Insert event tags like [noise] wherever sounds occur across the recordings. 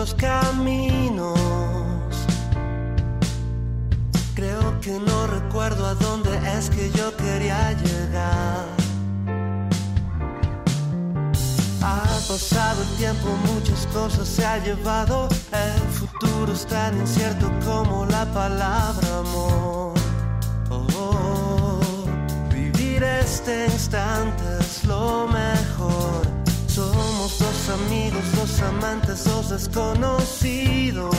Los caminos. Creo que no recuerdo a dónde es que yo quería llegar. Ha pasado el tiempo, muchas cosas se ha llevado. El futuro es tan incierto como la palabra amor. Oh, vivir este instante es lo mejor dos amigos, dos amantes, dos desconocidos.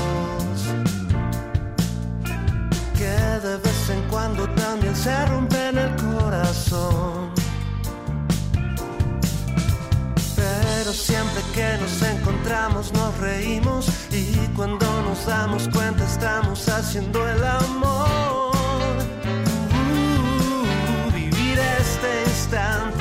Que de vez en cuando también se rompen el corazón. Pero siempre que nos encontramos nos reímos y cuando nos damos cuenta estamos haciendo el amor. Uh, vivir este instante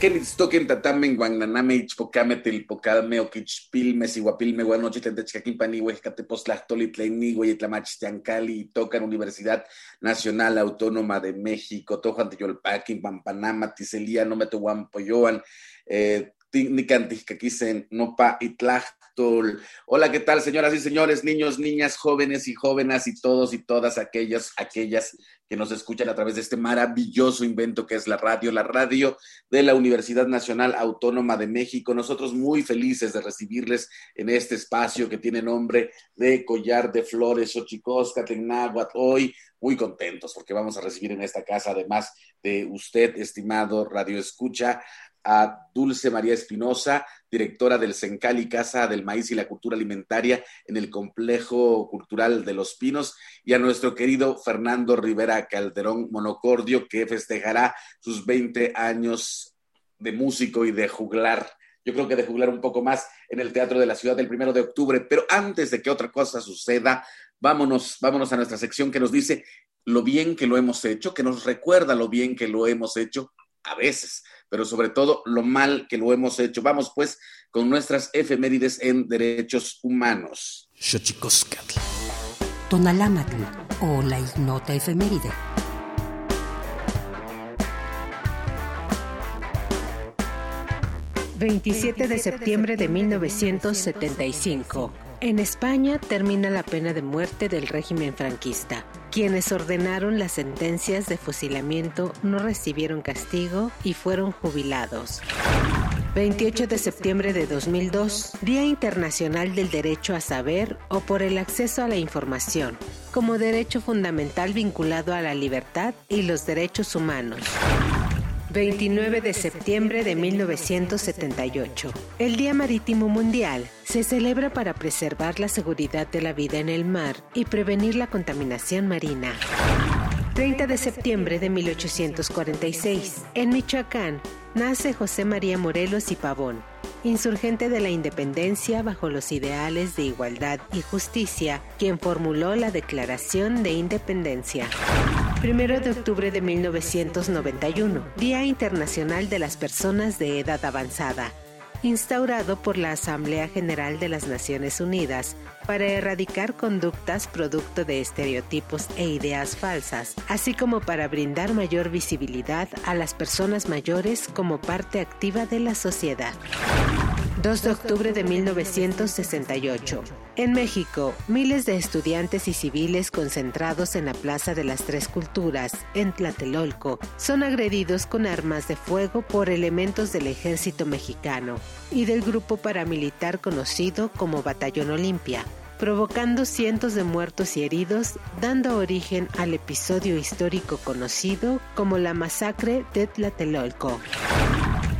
Kenitstoken tatamen guananame ichpocame telpocalme oquichpilme siguapilme guanochi tentechcaquimpan huescateposlachtoli tlenigüe y tocan Universidad Nacional Autónoma de México, tojan teyolpaquin, pampanama, tiselía, no metehuampoyoan, eh, Nicantiscaquisen, nopa itlachtol. Hola, ¿qué tal, señoras y señores, niños, niñas, jóvenes y jóvenes y todos y todas aquellas, aquellas que nos escuchan a través de este maravilloso invento que es la radio, la radio de la Universidad Nacional Autónoma de México. Nosotros muy felices de recibirles en este espacio que tiene nombre de Collar de Flores, Xochicosca, Tecnáhuatl. Hoy muy contentos porque vamos a recibir en esta casa, además de usted, estimado Radio Escucha, a Dulce María Espinosa, directora del Sencali Casa del Maíz y la Cultura Alimentaria en el Complejo Cultural de Los Pinos, y a nuestro querido Fernando Rivera Calderón Monocordio, que festejará sus 20 años de músico y de juglar yo creo que de jubilar un poco más en el Teatro de la Ciudad el primero de octubre. Pero antes de que otra cosa suceda, vámonos, vámonos a nuestra sección que nos dice lo bien que lo hemos hecho, que nos recuerda lo bien que lo hemos hecho a veces, pero sobre todo lo mal que lo hemos hecho. Vamos pues con nuestras efemérides en derechos humanos. Tonalámatl o la ignota efeméride. 27 de septiembre de 1975. En España termina la pena de muerte del régimen franquista. Quienes ordenaron las sentencias de fusilamiento no recibieron castigo y fueron jubilados. 28 de septiembre de 2002, Día Internacional del Derecho a Saber o por el acceso a la información, como derecho fundamental vinculado a la libertad y los derechos humanos. 29 de septiembre de 1978. El Día Marítimo Mundial se celebra para preservar la seguridad de la vida en el mar y prevenir la contaminación marina. 30 de septiembre de 1846. En Michoacán nace José María Morelos y Pavón, insurgente de la independencia bajo los ideales de igualdad y justicia, quien formuló la Declaración de Independencia. Primero de octubre de 1991, Día Internacional de las Personas de Edad Avanzada, instaurado por la Asamblea General de las Naciones Unidas para erradicar conductas producto de estereotipos e ideas falsas, así como para brindar mayor visibilidad a las personas mayores como parte activa de la sociedad. 2 de octubre de 1968. En México, miles de estudiantes y civiles concentrados en la Plaza de las Tres Culturas, en Tlatelolco, son agredidos con armas de fuego por elementos del ejército mexicano y del grupo paramilitar conocido como Batallón Olimpia, provocando cientos de muertos y heridos, dando origen al episodio histórico conocido como la masacre de Tlatelolco.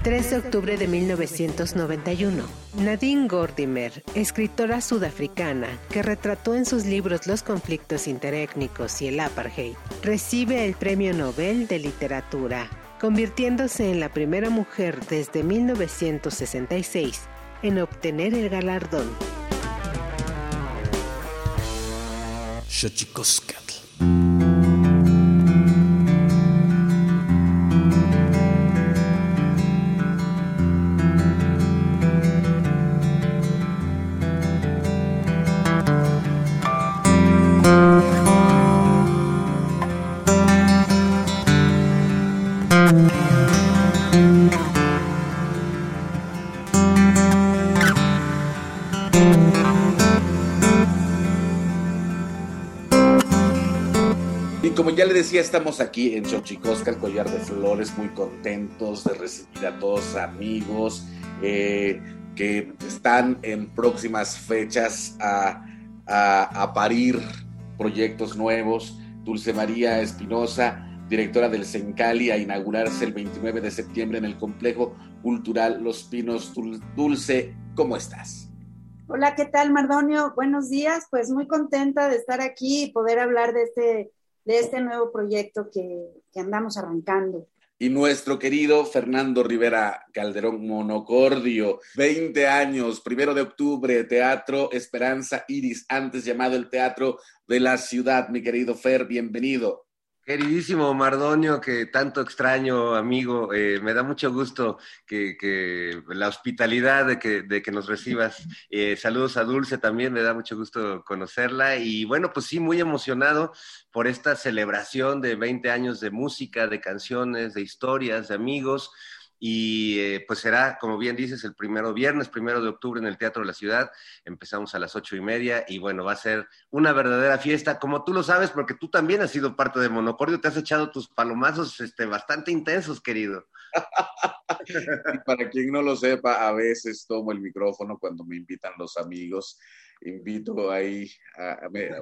3 de octubre de 1991. Nadine Gordimer, escritora sudafricana que retrató en sus libros los conflictos interétnicos y el apartheid, recibe el Premio Nobel de Literatura, convirtiéndose en la primera mujer desde 1966 en obtener el galardón. Shuchikoska. Ya le decía, estamos aquí en Xochicosca, el collar de flores, muy contentos de recibir a todos amigos eh, que están en próximas fechas a, parir proyectos nuevos. Dulce María Espinosa, directora del Sencali, a inaugurarse el 29 de septiembre en el Complejo Cultural Los Pinos. Dulce, ¿cómo estás? Hola, ¿qué tal, Mardonio? Buenos días. Pues muy contenta de estar aquí y poder hablar de este de este nuevo proyecto que, andamos arrancando. Y nuestro querido Fernando Rivera Calderón Monocordio, 20 años, primero de octubre, Teatro Esperanza Iris, antes llamado el Teatro de la Ciudad. Mi querido Fer, bienvenido. Queridísimo Mardonio, que tanto extraño, amigo, eh, me da mucho gusto que, la hospitalidad de que, de que nos recibas. [laughs] Eh, saludos a Dulce también, me da mucho gusto conocerla. Y bueno, pues sí, muy emocionado por esta celebración de 20 años de música, de canciones, de historias, de amigos y eh, pues será, como bien dices, el primero viernes, primero de octubre en el Teatro de la Ciudad. Empezamos a las ocho y media y bueno, va a ser una verdadera fiesta, como tú lo sabes, porque tú también has sido parte de Monocordio, te has echado tus palomazos este, bastante intensos, querido. [laughs] y para quien no lo sepa, a veces tomo el micrófono cuando me invitan los amigos invito ahí,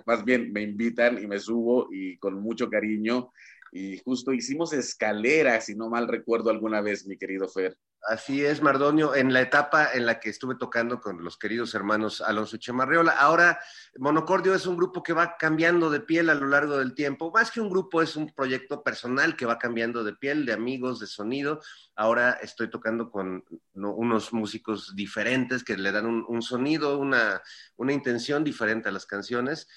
más bien me invitan y me subo y con mucho cariño y justo hicimos escaleras, si no mal recuerdo alguna vez, mi querido Fer. Así es, Mardonio, en la etapa en la que estuve tocando con los queridos hermanos Alonso Chemarreola. Ahora, Monocordio es un grupo que va cambiando de piel a lo largo del tiempo. Más que un grupo, es un proyecto personal que va cambiando de piel, de amigos, de sonido. Ahora estoy tocando con unos músicos diferentes que le dan un, sonido, una, una intención diferente a las canciones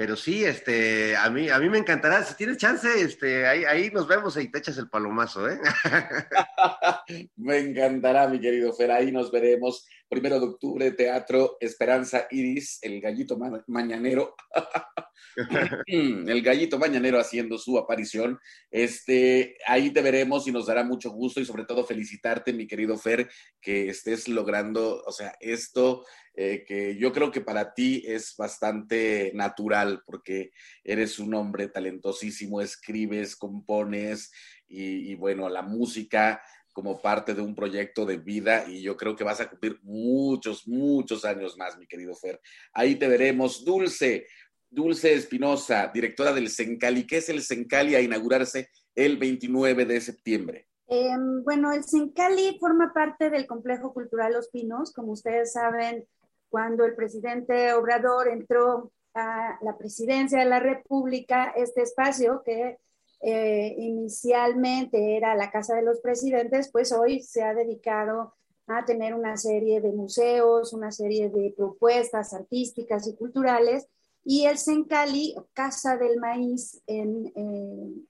pero sí, este, a mí, a mí me encantará. Si tienes chance, este, ahí, ahí nos vemos y te echas el palomazo, ¿eh? [laughs] me encantará, mi querido Fer. Ahí nos veremos. Primero de octubre, Teatro Esperanza Iris, el gallito mañanero. [laughs] el gallito mañanero haciendo su aparición. Este, ahí te veremos y nos dará mucho gusto y sobre todo felicitarte, mi querido Fer, que estés logrando, o sea, esto eh, que yo creo que para ti es bastante natural porque eres un hombre talentosísimo, escribes, compones y, bueno, la música como parte de un proyecto de vida y yo creo que vas a cumplir muchos, muchos años más, mi querido Fer. Ahí te veremos. Dulce, Dulce Espinosa, directora del Sencali. ¿Qué es el Sencali a inaugurarse el 29 de septiembre? Em, bueno, el Sencali forma parte del Complejo Cultural Los Pinos. Como ustedes saben, cuando el presidente Obrador entró a la presidencia de la República, este espacio que eh, inicialmente era la Casa de los Presidentes, pues hoy se ha dedicado a tener una serie de museos, una serie de propuestas artísticas y culturales. Y el Sencali, Casa del Maíz en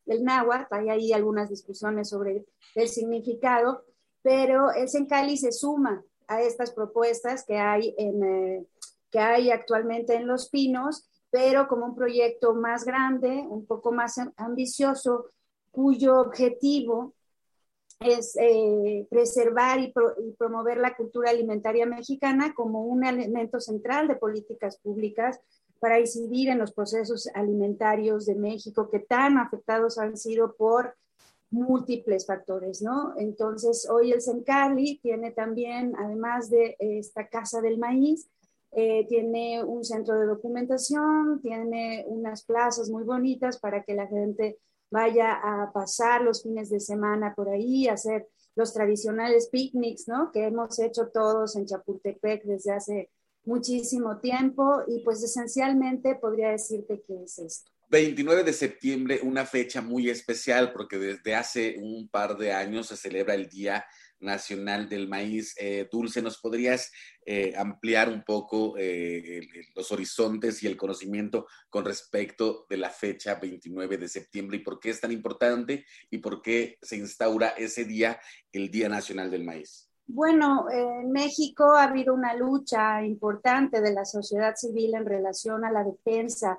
el náhuatl, hay ahí algunas discusiones sobre el significado, pero el Sencali se suma a estas propuestas que hay, en, eh, que hay actualmente en Los Pinos, pero como un proyecto más grande, un poco más ambicioso, cuyo objetivo es eh, preservar y, promover la cultura alimentaria mexicana como un elemento central de políticas públicas para incidir en los procesos alimentarios de México que tan afectados han sido por múltiples factores, ¿no? Entonces, hoy el Sencali tiene también, además de esta Casa del Maíz, eh, tiene un centro de documentación, tiene unas plazas muy bonitas para que la gente vaya a pasar los fines de semana por ahí, hacer los tradicionales picnics, ¿no? Que hemos hecho todos en Chapultepec desde hace muchísimo tiempo y pues esencialmente podría decirte que es esto. 29 de septiembre, una fecha muy especial porque desde hace un par de años se celebra el Día Nacional del Maíz. Eh, Dulce, ¿nos podrías eh, ampliar un poco eh, los horizontes y el conocimiento con respecto de la fecha 29 de septiembre y por qué es tan importante y por qué se instaura ese día, el Día Nacional del Maíz? Bueno, en México ha habido una lucha importante de la sociedad civil en relación a la defensa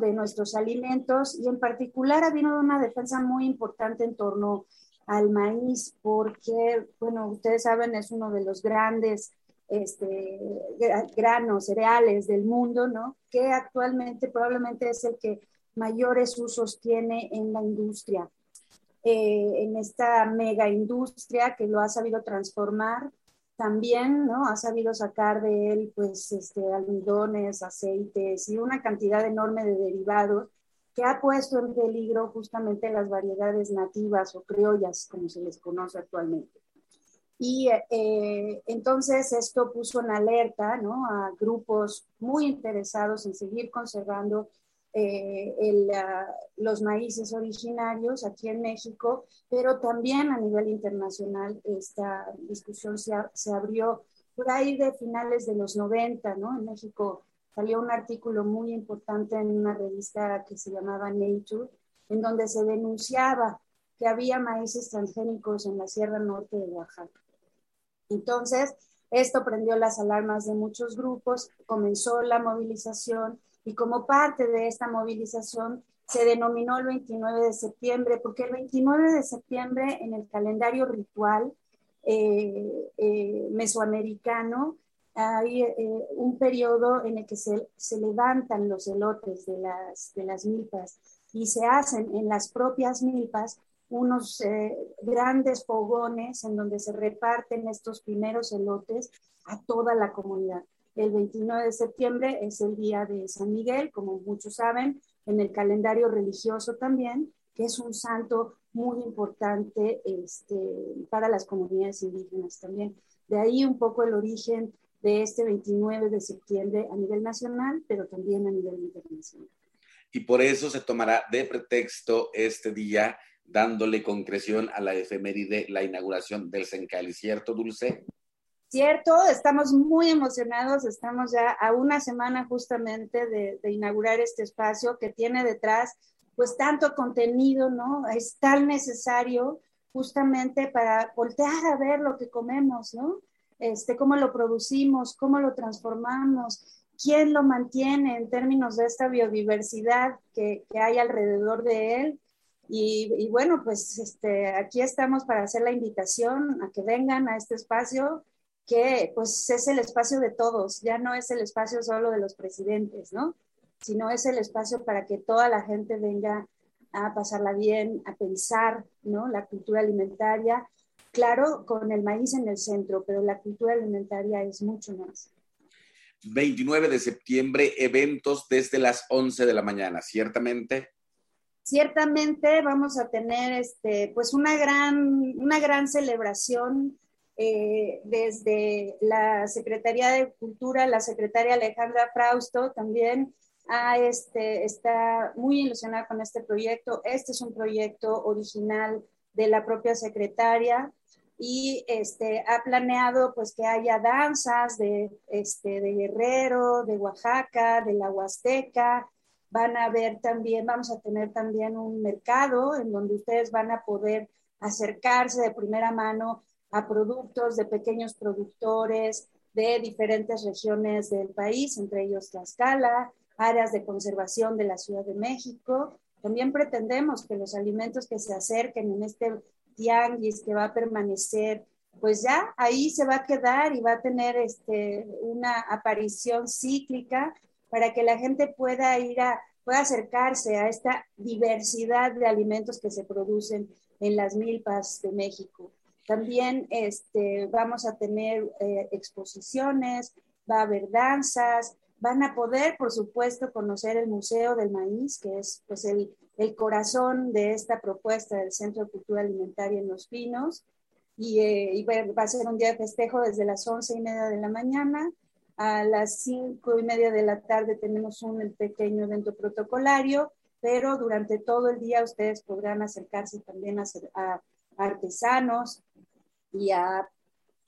de nuestros alimentos y en particular ha habido una defensa muy importante en torno al maíz porque, bueno, ustedes saben, es uno de los grandes este, granos, cereales del mundo, ¿no? Que actualmente probablemente es el que mayores usos tiene en la industria, eh, en esta mega industria que lo ha sabido transformar también, ¿no? Ha sabido sacar de él, pues, este, almidones, aceites y una cantidad enorme de derivados que ha puesto en peligro justamente las variedades nativas o criollas, como se les conoce actualmente. Y eh, entonces esto puso en alerta ¿no? a grupos muy interesados en seguir conservando eh, los maíces originarios aquí en México, pero también a nivel internacional esta discusión se, se abrió por ahí de finales de los 90, ¿no? En México salió un artículo muy importante en una revista que se llamaba Nature, en donde se denunciaba que había maíces transgénicos en la Sierra Norte de Oaxaca. Entonces, esto prendió las alarmas de muchos grupos, comenzó la movilización y como parte de esta movilización se denominó el 29 de septiembre, porque el 29 de septiembre en el calendario ritual eh, eh, mesoamericano hay eh, un periodo en el que se, se, levantan los elotes de las, de las milpas y se hacen en las propias milpas unos grandes fogones en donde se reparten estos primeros elotes a toda la comunidad. El 29 de septiembre es el día de San Miguel, como muchos saben, en el calendario religioso también. que es un santo muy importante este, para las comunidades indígenas también. De ahí un poco el origen de este 29 de septiembre a nivel nacional, pero también a nivel internacional. Y por eso se tomará de pretexto este día dándole concreción a la efeméride, la inauguración del Sencali, ¿cierto, Dulce? Cierto, estamos muy emocionados, estamos ya a una semana justamente de, de, inaugurar este espacio que tiene detrás pues tanto contenido, ¿no? Es tan necesario justamente para voltear a ver lo que comemos, ¿no? Este, cómo lo producimos, cómo lo transformamos, quién lo mantiene en términos de esta biodiversidad que, que hay alrededor de él y, bueno, pues este, aquí estamos para hacer la invitación a que vengan a este espacio, que pues es el espacio de todos, ya no es el espacio solo de los presidentes, ¿no? Sino es el espacio para que toda la gente venga a pasarla bien, a pensar, ¿no? La cultura alimentaria, claro, con el maíz en el centro, pero la cultura alimentaria es mucho más. 29 de septiembre, eventos desde las 11 de la mañana, ciertamente ciertamente vamos a tener este, pues una gran, una gran celebración eh, desde la Secretaría de Cultura, la secretaria Alejandra Frausto también a este, está muy ilusionada con este proyecto. Este es un proyecto original de la propia secretaria y este, ha planeado pues que haya danzas de, este, de Guerrero, de Oaxaca, de la Huasteca, van a ver también, vamos a tener también un mercado en donde ustedes van a poder acercarse de primera mano a productos de pequeños productores de diferentes regiones del país, entre ellos Tlaxcala, áreas de conservación de la Ciudad de México. También pretendemos que los alimentos que se acerquen en este tianguis que va a permanecer, pues ya ahí se va a quedar y va a tener este, una aparición cíclica para que la gente pueda ir a, pueda acercarse a esta diversidad de alimentos que se producen en las milpas de México. También este, vamos a tener eh, exposiciones, va a haber danzas, van a poder, por supuesto, conocer el Museo del Maíz, que es pues, el, el corazón de esta propuesta del Centro de Cultura Alimentaria en Los Pinos. Y, eh, va a ser un día de festejo desde las once y media de la mañana a las cinco y media de la tarde tenemos un pequeño evento protocolario, pero durante todo el día ustedes podrán acercarse también a, artesanos y a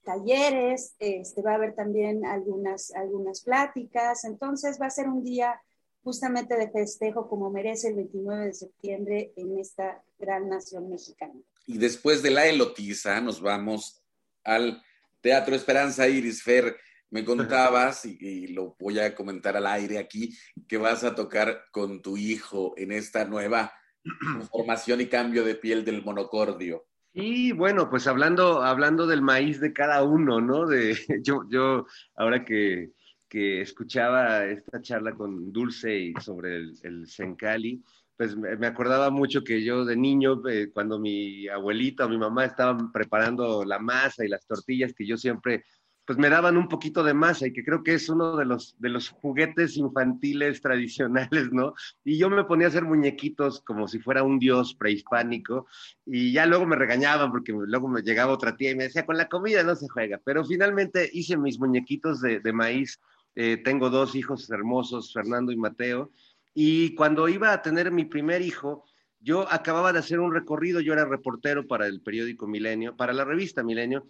talleres, este, va a haber también algunas, algunas pláticas, entonces va a ser un día justamente de festejo como merece el 29 de septiembre en esta gran nación mexicana. Y después de la elotiza nos vamos al Teatro Esperanza Iris Fer me contabas, y, lo voy a comentar al aire aquí, que vas a tocar con tu hijo en esta nueva formación y cambio de piel del monocordio. Y bueno, pues hablando, hablando del maíz de cada uno, ¿no? De, [laughs] yo, yo ahora que, que escuchaba esta charla con Dulce y sobre el, el Sencali, pues me acordaba mucho que yo de niño, eh, cuando mi abuelita o mi mamá estaban preparando la masa y las tortillas, que yo siempre pues me daban un poquito de masa y que creo que es uno de los, de los juguetes infantiles tradicionales, ¿no? Y yo me ponía a hacer muñequitos como si fuera un dios prehispánico y ya luego me regañaban porque luego me llegaba otra tía y me decía, con la comida no se juega, pero finalmente hice mis muñequitos de, maíz. Eh, tengo dos hijos hermosos, Fernando y Mateo, y cuando iba a tener mi primer hijo, yo acababa de hacer un recorrido, yo era reportero para el periódico Milenio, para la revista Milenio,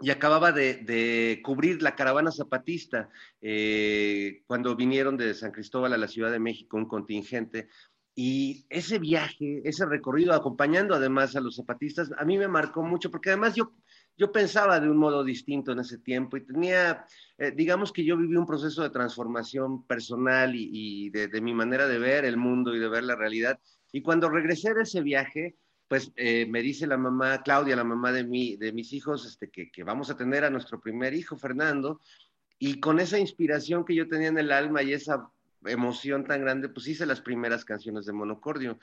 y acababa de, cubrir la caravana zapatista eh, cuando vinieron de San Cristóbal a la Ciudad de México un contingente. Y ese viaje, ese recorrido, acompañando además a los zapatistas, a mí me marcó mucho, porque además yo, yo pensaba de un modo distinto en ese tiempo y tenía, eh, digamos que yo viví un proceso de transformación personal y, de, de mi manera de ver el mundo y de ver la realidad. Y cuando regresé de ese viaje, pues eh, me dice la mamá, Claudia, la mamá de, mi, de mis hijos, este, que, que, vamos a tener a nuestro primer hijo, Fernando, y con esa inspiración que yo tenía en el alma y esa emoción tan grande, pues hice las primeras canciones de Monocordio.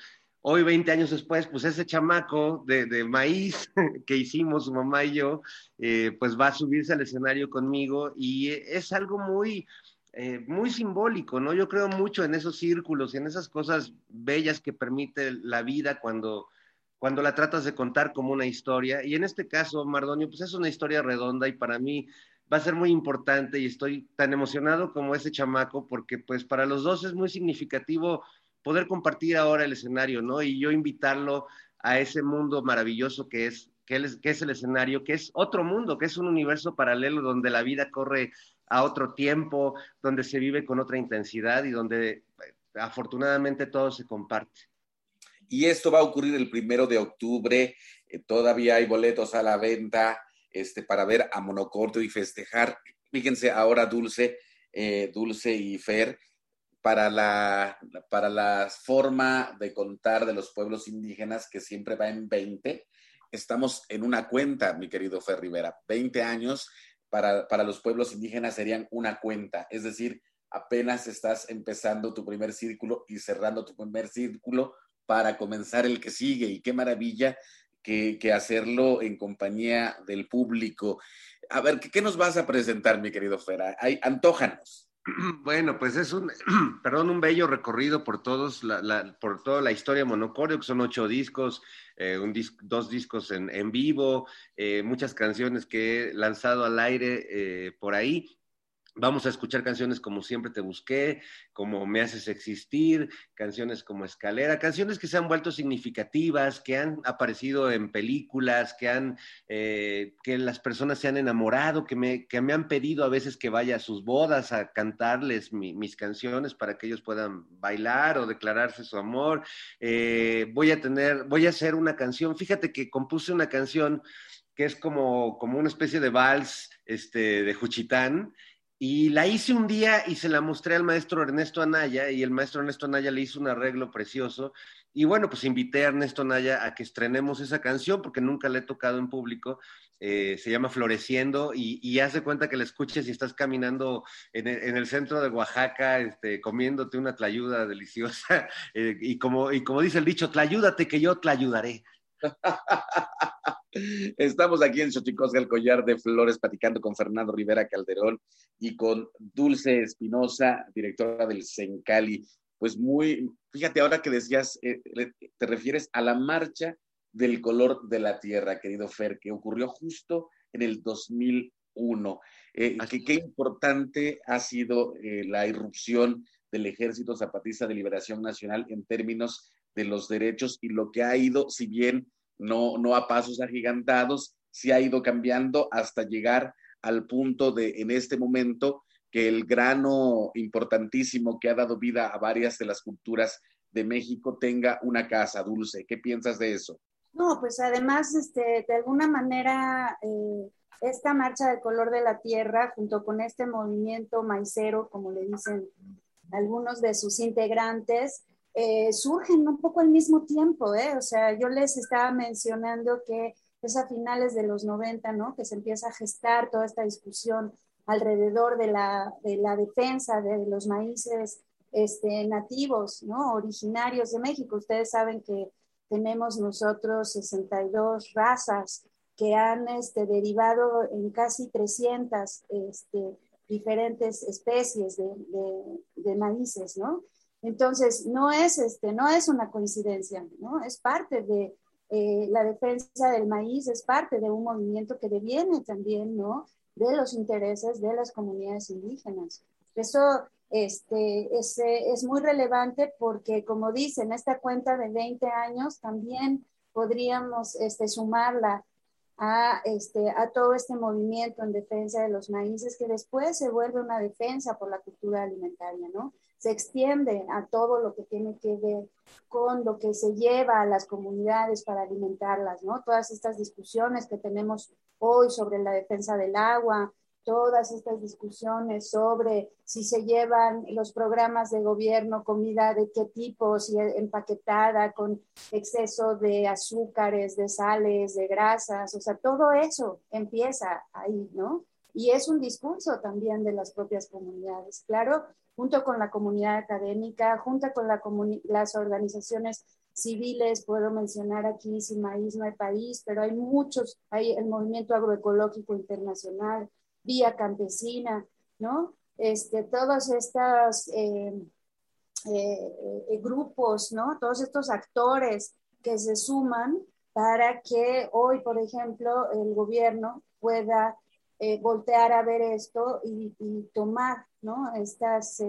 Hoy, 20 años después, pues ese chamaco de, maíz [laughs] que hicimos, su mamá y yo, eh, pues va a subirse al escenario conmigo y es algo muy, eh, muy simbólico, ¿no? Yo creo mucho en esos círculos y en esas cosas bellas que permite la vida cuando, cuando la tratas de contar como una historia. Y en este caso, Mardonio, pues es una historia redonda y para mí va a ser muy importante y estoy tan emocionado como ese chamaco porque pues para los dos es muy significativo poder compartir ahora el escenario, ¿no? Y yo invitarlo a ese mundo maravilloso que es, que es, que es el escenario, que es otro mundo, que es un universo paralelo donde la vida corre a otro tiempo, donde se vive con otra intensidad y donde eh, afortunadamente todo se comparte. Y esto va a ocurrir el primero de octubre. Eh, todavía hay boletos a la venta este, para ver a Monocorto y festejar. Fíjense ahora, Dulce, eh, Dulce y Fer, para la, para la forma de contar de los pueblos indígenas, que siempre va en 20. Estamos en una cuenta, mi querido Fer Rivera, 20 años para, los pueblos indígenas serían una cuenta, es decir, apenas estás empezando tu primer círculo y cerrando tu primer círculo para comenzar el que sigue. Y qué maravilla que, hacerlo en compañía del público. A ver, ¿qué, nos vas a presentar, mi querido? Hay, antójanos. [clears throat] Bueno, pues es un, [clears throat] perdón, un bello recorrido por todos, por toda la historia de que son ocho discos, eh, un dos discos en, en vivo, eh, muchas canciones que he lanzado al aire eh, por ahí. Vamos a escuchar canciones como Siempre te busqué, como Me haces existir, canciones como Escalera, canciones que se han vuelto significativas, que han aparecido en películas, que han eh, que las personas se han enamorado, que me, que me han pedido a veces que vaya a sus bodas a cantarles mis canciones para que ellos puedan bailar o declararse su amor. Eh, voy a tener, voy a hacer una canción. Fíjate que compuse una canción que es como, como una especie de vals este, de Juchitán y la hice un día y se la mostré al maestro Ernesto Anaya y el maestro Ernesto Anaya le hizo un arreglo precioso. Y bueno, pues invité a Ernesto Anaya a que estrenemos esa canción porque nunca la he tocado en público. Eh, se llama Floreciendo y, y haz de cuenta que la escuches y estás caminando en el, centro de Oaxaca, este, comiéndote una tlayuda deliciosa. [laughs] Eh, y, como, y como dice el dicho, tlayúdate que yo te ayudaré. [laughs] Estamos aquí en Xochicosca, el collar de flores, platicando con Fernando Rivera Calderón y con Dulce Espinosa, directora del Sencali. Pues muy, fíjate ahora que decías, eh, te refieres a la marcha del color de la tierra, querido Fer, que ocurrió justo en el 2001. Eh, que, qué importante ha sido eh, la irrupción del Ejército Zapatista de Liberación Nacional en términos de los derechos y lo que ha ido, si bien no, no a pasos agigantados, sí ha ido cambiando hasta llegar al punto de, en este momento, que el grano importantísimo que ha dado vida a varias de las culturas de México tenga una casa dulce. ¿Qué piensas de eso? No, pues además, este, de alguna manera, eh, esta marcha del color de la tierra, junto con este movimiento maicero, como le dicen algunos de sus integrantes, eh, surgen un poco al mismo tiempo, ¿eh? O sea, yo les estaba mencionando que es a finales de los 90, ¿no? Que se empieza a gestar toda esta discusión alrededor de la, de la defensa de los maíces este, nativos, ¿no? Originarios de México. Ustedes saben que tenemos nosotros 62 razas que han este, derivado en casi 300 este, diferentes especies de maíces, ¿no? Entonces, no es, este, no es una coincidencia, ¿no? Es parte de eh, la defensa del maíz, es parte de un movimiento que deviene también, ¿no? De los intereses de las comunidades indígenas. Eso este, es, es muy relevante porque, como dicen, esta cuenta de 20 años también podríamos este, sumarla a, este, a todo este movimiento en defensa de los maíces que después se vuelve una defensa por la cultura alimentaria, ¿no? Se extiende a todo lo que tiene que ver con lo que se lleva a las comunidades para alimentarlas, ¿no? Todas estas discusiones que tenemos hoy sobre la defensa del agua, todas estas discusiones sobre si se llevan los programas de gobierno comida de qué tipo, si empaquetada con exceso de azúcares, de sales, de grasas, o sea, todo eso empieza ahí, ¿no? Y es un discurso también de las propias comunidades. Claro, junto con la comunidad académica, junto con la las organizaciones civiles, puedo mencionar aquí Sin Maíz No hay País, pero hay muchos, hay el Movimiento Agroecológico Internacional, Vía Campesina, ¿no? este, todos estos eh, eh, grupos, ¿no? Todos estos actores que se suman para que hoy, por ejemplo, el gobierno pueda voltear a ver esto y, tomar, ¿no? Estas,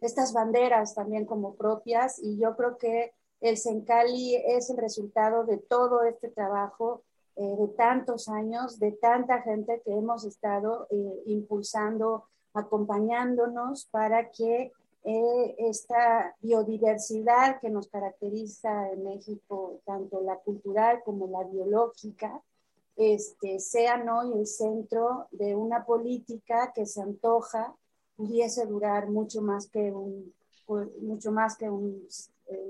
estas banderas también como propias y yo creo que el Sencali es el resultado de todo este trabajo eh, de tantos años, de tanta gente que hemos estado eh, impulsando, acompañándonos para que eh, esta biodiversidad que nos caracteriza en México, tanto la cultural como la biológica, este, sean hoy el centro de una política que se antoja pudiese durar mucho más que un, mucho más que un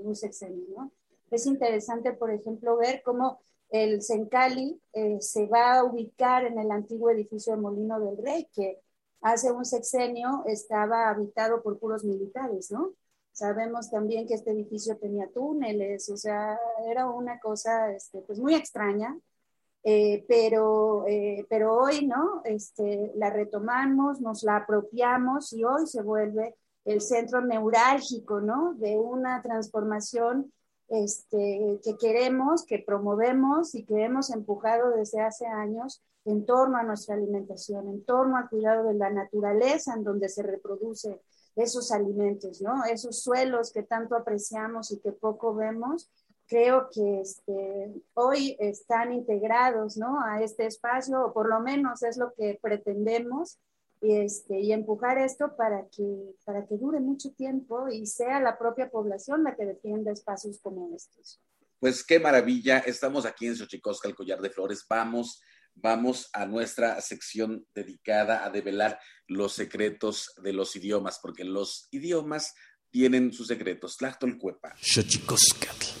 un sexenio. ¿no? Es interesante, por ejemplo, ver cómo el Sencali eh, se va a ubicar en el antiguo edificio de Molino del Rey, que hace un sexenio estaba habitado por puros militares, ¿no? Sabemos también que este edificio tenía túneles, o sea, era una cosa este, pues muy extraña, eh, pero, eh, pero hoy, ¿no? Este, la retomamos, nos la apropiamos y hoy se vuelve el centro neurálgico, ¿no? De una transformación este, que queremos, que promovemos y que hemos empujado desde hace años en torno a nuestra alimentación, en torno al cuidado de la naturaleza en donde se reproduce esos alimentos, ¿no? Esos suelos que tanto apreciamos y que poco vemos, creo que este, hoy están integrados, ¿no? A este espacio, o por lo menos es lo que pretendemos y, este, y empujar esto para que, para que dure mucho tiempo y sea la propia población la que defienda espacios como estos. Pues qué maravilla, estamos aquí en Xochicosca, el collar de flores, vamos, vamos a nuestra sección dedicada a develar los secretos de los idiomas, porque los idiomas tienen sus secretos. Tlachtolcuepa. Xochicoscatl.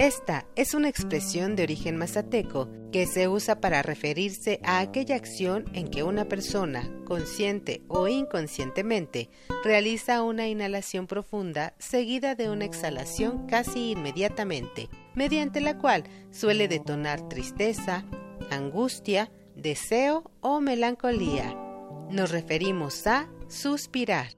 Esta es una expresión de origen mazateco que se usa para referirse a aquella acción en que una persona, consciente o inconscientemente, realiza una inhalación profunda seguida de una exhalación casi inmediatamente, mediante la cual suele detonar tristeza, angustia, deseo o melancolía. Nos referimos a suspirar.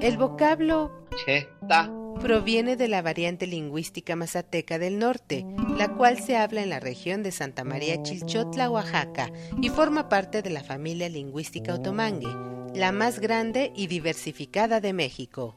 El vocablo cheta proviene de la variante lingüística mazateca del norte, la cual se habla en la región de Santa María Chilchotla, Oaxaca, y forma parte de la familia lingüística otomangue, la más grande y diversificada de México.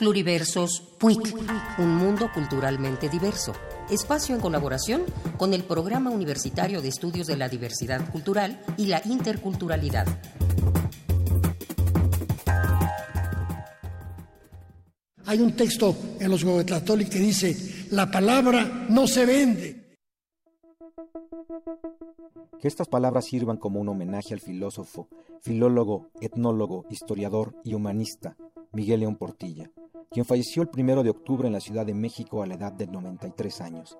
Pluriversos PUIC, un mundo culturalmente diverso. Espacio en colaboración con el Programa Universitario de Estudios de la Diversidad Cultural y la Interculturalidad. Hay un texto en los Huehuetlatoli que dice, la palabra no se vende. Que estas palabras sirvan como un homenaje al filósofo, filólogo, etnólogo, historiador y humanista Miguel León Portilla quien falleció el primero de octubre en la Ciudad de México a la edad de 93 años.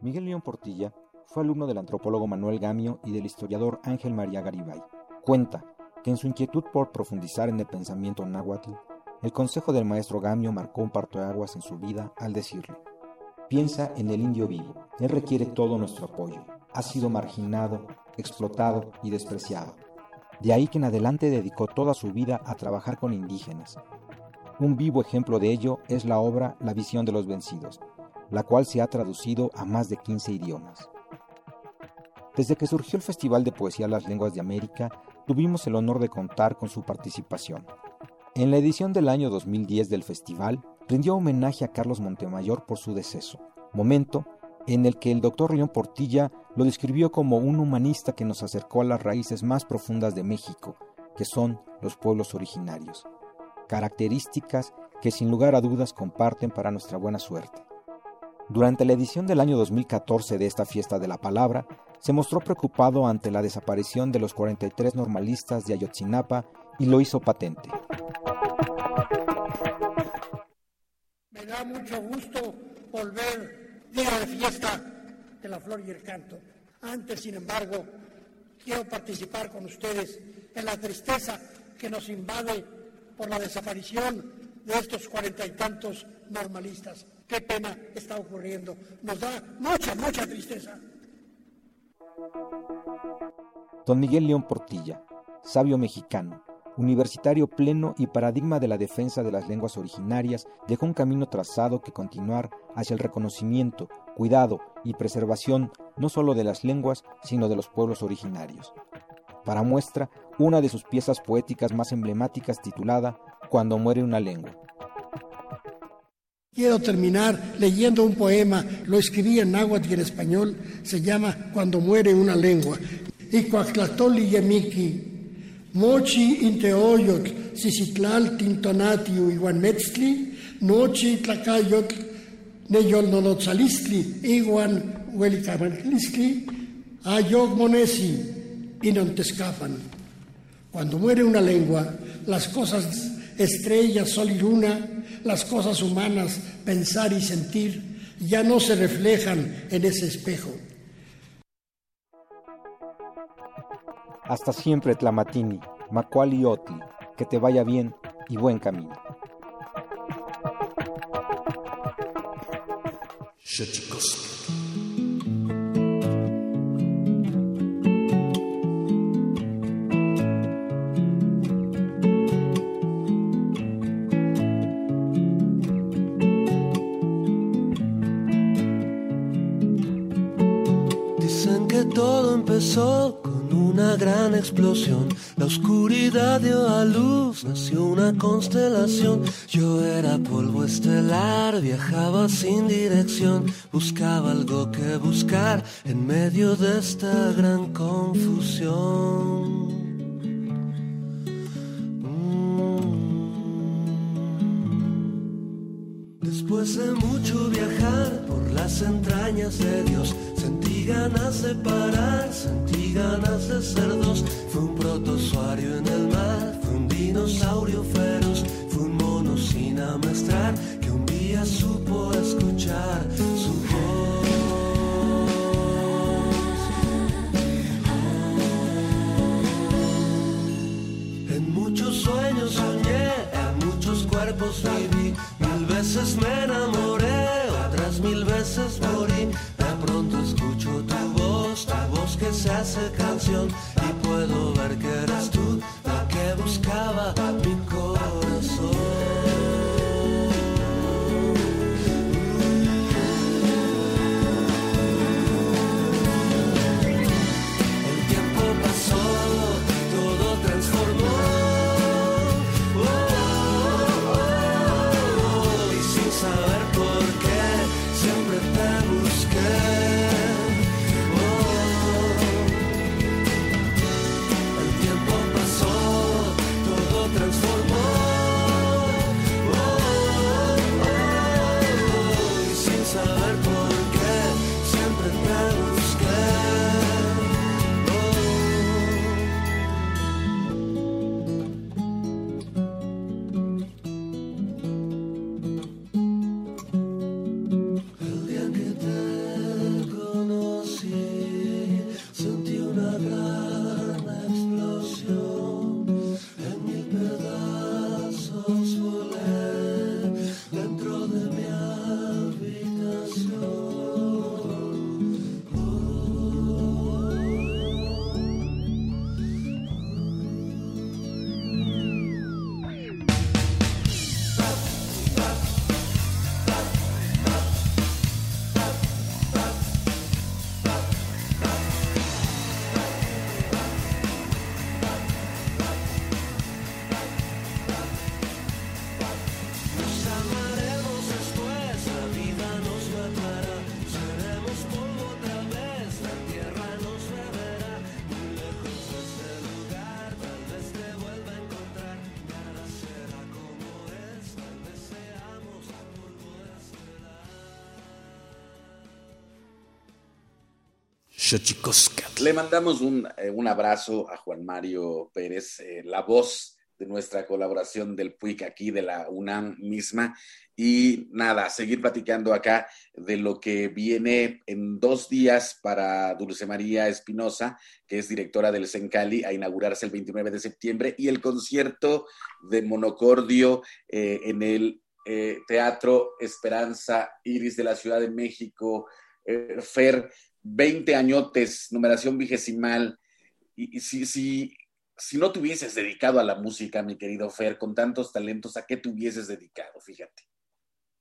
Miguel León Portilla fue alumno del antropólogo Manuel Gamio y del historiador Ángel María Garibay. Cuenta que en su inquietud por profundizar en el pensamiento náhuatl, el consejo del maestro Gamio marcó un parto de aguas en su vida al decirle: Piensa en el indio vivo, él requiere todo nuestro apoyo. Ha sido marginado, explotado y despreciado. De ahí que en adelante dedicó toda su vida a trabajar con indígenas, un vivo ejemplo de ello es la obra La visión de los vencidos, la cual se ha traducido a más de 15 idiomas. Desde que surgió el Festival de Poesía Las Lenguas de América, tuvimos el honor de contar con su participación. En la edición del año 2010 del festival, rindió homenaje a Carlos Montemayor por su deceso, momento en el que el doctor León Portilla lo describió como un humanista que nos acercó a las raíces más profundas de México, que son los pueblos originarios, características que sin lugar a dudas comparten para nuestra buena suerte. Durante la edición del año 2014 de esta fiesta de la palabra, se mostró preocupado ante la desaparición de los 43 normalistas de Ayotzinapa y lo hizo patente. Me da mucho gusto volver día de fiesta de la flor y el canto. Antes, sin embargo, quiero participar con ustedes en la tristeza que nos invade por la desaparición de estos cuarenta y tantos normalistas. Qué pena está ocurriendo. Nos da mucha, mucha tristeza. Don Miguel León Portilla, sabio mexicano, universitario pleno y paradigma de la defensa de las lenguas originarias, dejó un camino trazado que continuar hacia el reconocimiento, cuidado y preservación no solo de las lenguas, sino de los pueblos originarios. Para muestra, una de sus piezas poéticas más emblemáticas titulada Cuando muere una lengua. Quiero terminar leyendo un poema, lo escribí en náhuatl y en español, se llama Cuando muere una lengua. Icuactlatoli yemiki, mochi inteoyotl, sisitlal tintonatiu iguanmetztli, nochi tlacayotl, neyol nonotzalistli, iguan huelicamantlistli, ayog monesi, inontescapan. Cuando muere una lengua, las cosas estrellas, sol y luna, las cosas humanas, pensar y sentir, ya no se reflejan en ese espejo. Hasta siempre, Tlamatini, Macuali Otli, que te vaya bien y buen camino. con una gran explosión. La oscuridad dio a luz, nació una constelación. Yo era polvo estelar, viajaba sin dirección, buscaba algo que buscar en medio de esta gran confusión. Mm. Después de mucho viajar por las entrañas de Dios, ganas de parar, sentí ganas de ser dos. Fue un protozoario en el mar, fue un dinosaurio feroz, fue un mono sin amestrar que un día supo escuchar Le mandamos un, eh, un, abrazo a Juan Mario Pérez, eh, la voz de nuestra colaboración del PUIC aquí, de la UNAM misma. Y nada, seguir platicando acá de lo que viene en dos días para Dulce María Espinosa, que es directora del Sencali, a inaugurarse el 29 de septiembre, y el concierto de Monocordio eh, en el Teatro Esperanza Iris de la Ciudad de México. Fer, 20 añotes, numeración vigesimal. Y, si, si, si no te hubieses dedicado a la música, mi querido Fer, con tantos talentos, ¿a qué te hubieses dedicado? Fíjate.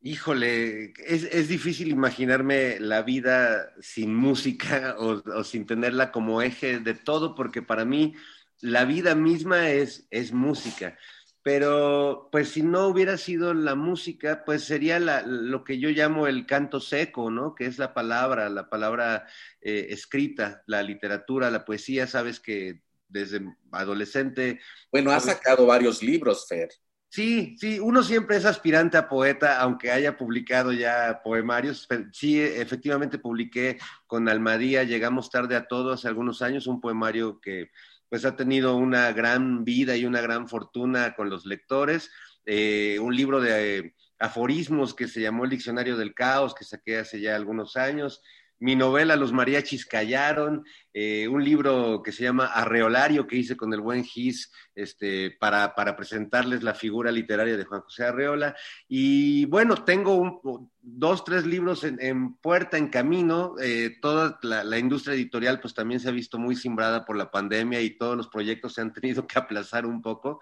Híjole, es, es, difícil imaginarme la vida sin música [laughs] o, o, sin tenerla como eje de todo, porque para mí la vida misma es, es música. Pero pues si no hubiera sido la música, pues sería la, lo que yo llamo el canto seco, ¿no? Que es la palabra, la palabra eh, escrita, la literatura, la poesía, sabes que desde adolescente... Bueno, ha sacado varios libros, Fer. Sí, sí, uno siempre es aspirante a poeta, aunque haya publicado ya poemarios. Sí, efectivamente publiqué con Almadía, Llegamos tarde a todo hace algunos años, un poemario que pues ha tenido una gran vida y una gran fortuna con los lectores. Eh, un libro de eh, aforismos que se llamó El Diccionario del Caos, que saqué hace ya algunos años mi novela Los mariachis callaron, eh, un libro que se llama Arreolario que hice con el buen Gis este, para, para, presentarles la figura literaria de Juan José Arreola. Y bueno, tengo dos, tres libros en, en puerta, en camino. Eh, toda la, la, industria editorial pues también se ha visto muy simbrada por la pandemia y todos los proyectos se han tenido que [laughs] aplazar un poco,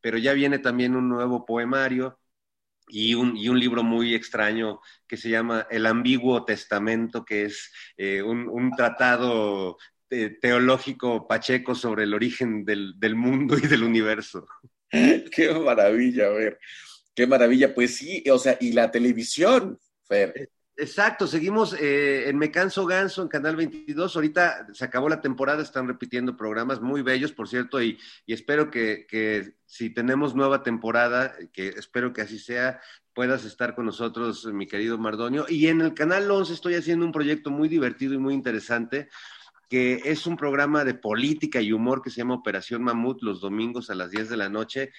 pero ya viene también un nuevo poemario y un, y un, libro muy extraño que se llama El Ambiguo Testamento, que es eh, un, un, tratado te teológico pacheco sobre el origen del, del, mundo y del universo. [laughs] Qué maravilla, a ver, qué maravilla. Pues sí, o sea, y la televisión, Fer. Exacto, seguimos eh, en Me Canso Ganso en Canal 22. Ahorita se acabó la temporada, están repitiendo programas muy bellos, por cierto, y, espero que, que, si tenemos nueva temporada, que espero que así sea, puedas estar con nosotros, mi querido Mardonio. Y en el Canal 11 estoy haciendo un proyecto muy divertido y muy interesante que es un programa de política y humor que se llama Operación Mamut los domingos a las 10 de la noche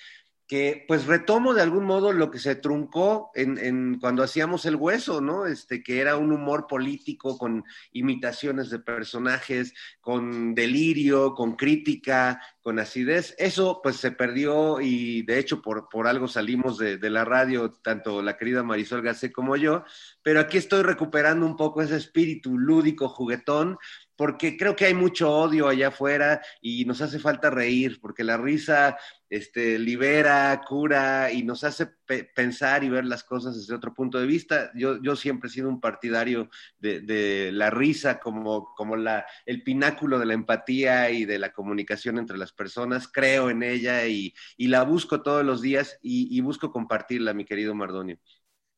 que pues retomo de algún modo lo que se truncó en, cuando hacíamos el hueso, ¿no? Este, que era un humor político con imitaciones de personajes, con delirio, con crítica, con acidez. Eso pues se perdió y de hecho por, por algo salimos de, de la radio, tanto la querida Marisol Gacé como yo, pero aquí estoy recuperando un poco ese espíritu lúdico, juguetón, porque creo que hay mucho odio allá afuera y nos hace falta reír, porque la risa este, libera, cura y nos hace pe pensar y ver las cosas desde otro punto de vista. Yo, yo siempre he sido un partidario de, de la risa como, como la, el pináculo de la empatía y de la comunicación entre las personas. Creo en ella y, y la busco todos los días y, y, busco compartirla, mi querido Mardonio.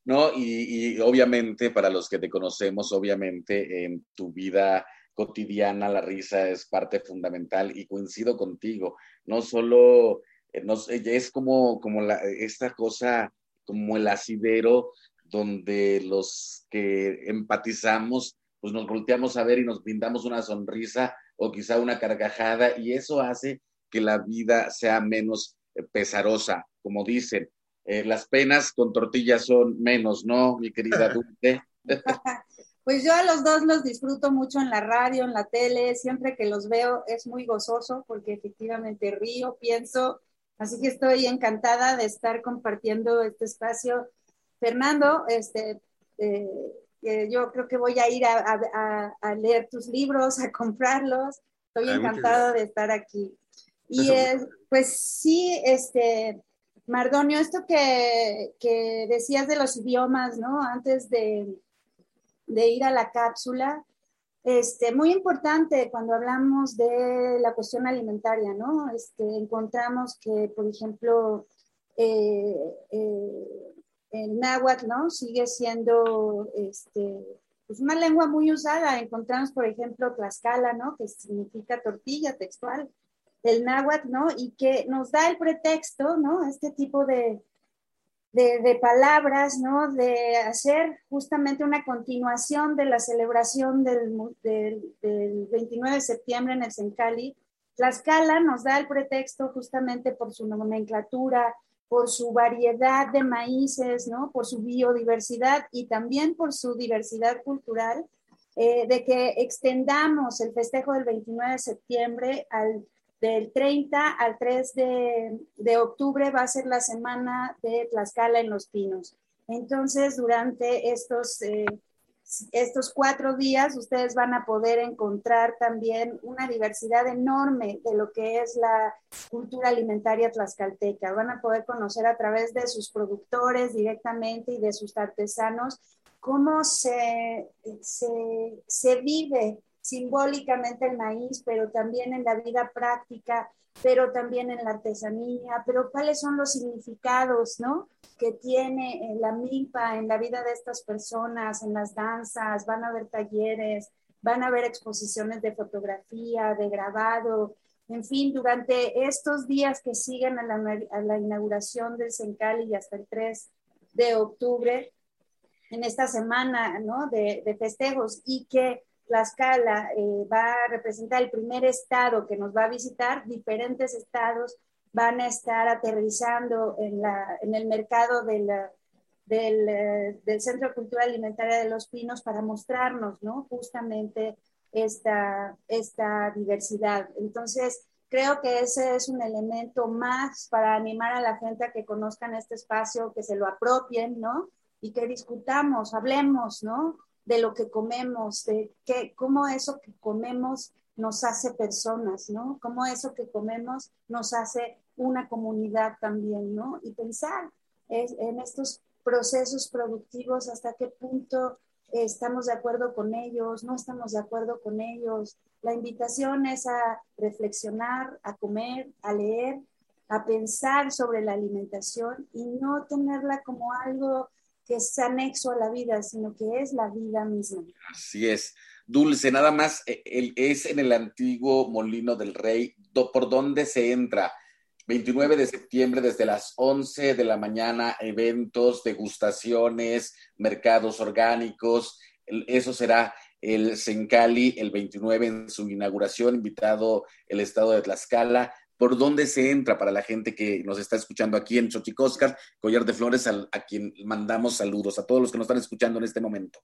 No, y, y obviamente para los que te conocemos, obviamente en tu vida cotidiana, la risa es parte fundamental y coincido contigo, no solo eh, no, es como, como la, esta cosa, como el asidero donde los que empatizamos, pues nos volteamos a ver y nos brindamos una sonrisa o quizá una carcajada y eso hace que la vida sea menos eh, pesarosa, como dicen. Eh, las penas con tortillas son menos, ¿no, mi querida [laughs] Dulce? [laughs] Pues yo a los dos los disfruto mucho en la radio, en la tele, siempre que los veo es muy gozoso porque efectivamente río, pienso, así que estoy encantada de estar compartiendo este espacio. Fernando, este, eh, eh, yo creo que voy a ir a, a, a, leer tus libros, a comprarlos, estoy encantada de estar aquí. Y pues sí, este, Mardonio, esto que, que decías de los idiomas, ¿no? Antes de de ir a la cápsula. Este, muy importante cuando hablamos de la cuestión alimentaria, ¿no? Este, encontramos que, por ejemplo, eh, eh, el náhuatl, ¿no? Sigue siendo este, pues una lengua muy usada. Encontramos, por ejemplo, Tlaxcala, ¿no? Que significa tortilla textual. El náhuatl, ¿no? Y que nos da el pretexto, ¿no? Este tipo de, de, palabras, ¿no? De hacer justamente una continuación de la celebración del, del, 29 de septiembre en el Sencali. Tlaxcala nos da el pretexto justamente por su nomenclatura, por su variedad de maíces, ¿no? Por su biodiversidad y también por su diversidad cultural, eh, de que extendamos el festejo del 29 de septiembre al del 30 al 3 de, octubre va a ser la semana de Tlaxcala en Los Pinos. Entonces, durante estos, eh, estos cuatro días, ustedes van a poder encontrar también una diversidad enorme de lo que es la cultura alimentaria tlaxcalteca. Van a poder conocer a través de sus productores directamente y de sus artesanos cómo se, se, se vive simbólicamente el maíz, pero también en la vida práctica, pero también en la artesanía, pero cuáles son los significados, ¿no? Que tiene la milpa en la vida de estas personas, en las danzas, van a haber talleres, van a haber exposiciones de fotografía, de grabado, en fin, durante estos días que siguen a la, inauguración del Sencali y hasta el 3 de octubre, en esta semana, ¿no? De, de festejos y que Tlaxcala eh, va a representar el primer estado que nos va a visitar, diferentes estados van a estar aterrizando en, la, en el mercado del, del, Centro Cultural Alimentaria de los Pinos para mostrarnos ¿no? justamente esta, esta diversidad. Entonces, creo que ese es un elemento más para animar a la gente a que conozcan este espacio, que se lo apropien, ¿no? Y que discutamos, hablemos, ¿no? De lo que comemos, de qué, cómo eso que comemos nos hace personas, ¿no? Cómo eso que comemos nos hace una comunidad también, ¿no? Y pensar en estos procesos productivos, hasta qué punto estamos de acuerdo con ellos, no estamos de acuerdo con ellos. La invitación es a reflexionar, a comer, a leer, a pensar sobre la alimentación y no tenerla como algo que es anexo a la vida, sino que es la vida misma. Así es. Dulce, nada más, e, es en el antiguo Molino del Rey, ¿por dónde se entra? 29 de septiembre desde las 11 de la mañana, eventos, degustaciones, mercados orgánicos. Eso será el Sencali el 29 en su inauguración, invitado el estado de Tlaxcala por dónde se entra para la gente que nos está escuchando aquí en Xochicóscar, Collar de Flores, a, quien mandamos saludos, a todos los que nos están escuchando en este momento.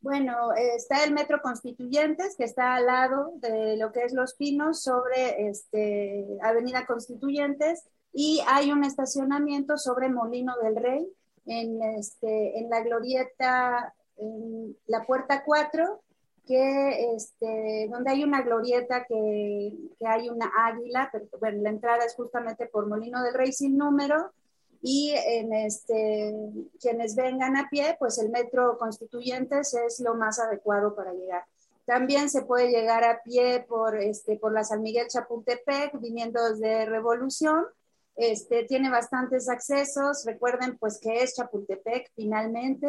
Bueno, está el Metro Constituyentes, que está al lado de lo que es Los Pinos, sobre este, Avenida Constituyentes, y hay un estacionamiento sobre Molino del Rey, en, este, en la glorieta, en la puerta 4, que este, donde hay una glorieta que, que, hay una águila, pero bueno, la entrada es justamente por Molino del Rey sin número, y en este, quienes vengan a pie, pues el metro Constituyentes es lo más adecuado para llegar. También se puede llegar a pie por, este, por la San Miguel Chapultepec, viniendo desde Revolución. Este, tiene bastantes accesos. Recuerden pues que es Chapultepec finalmente.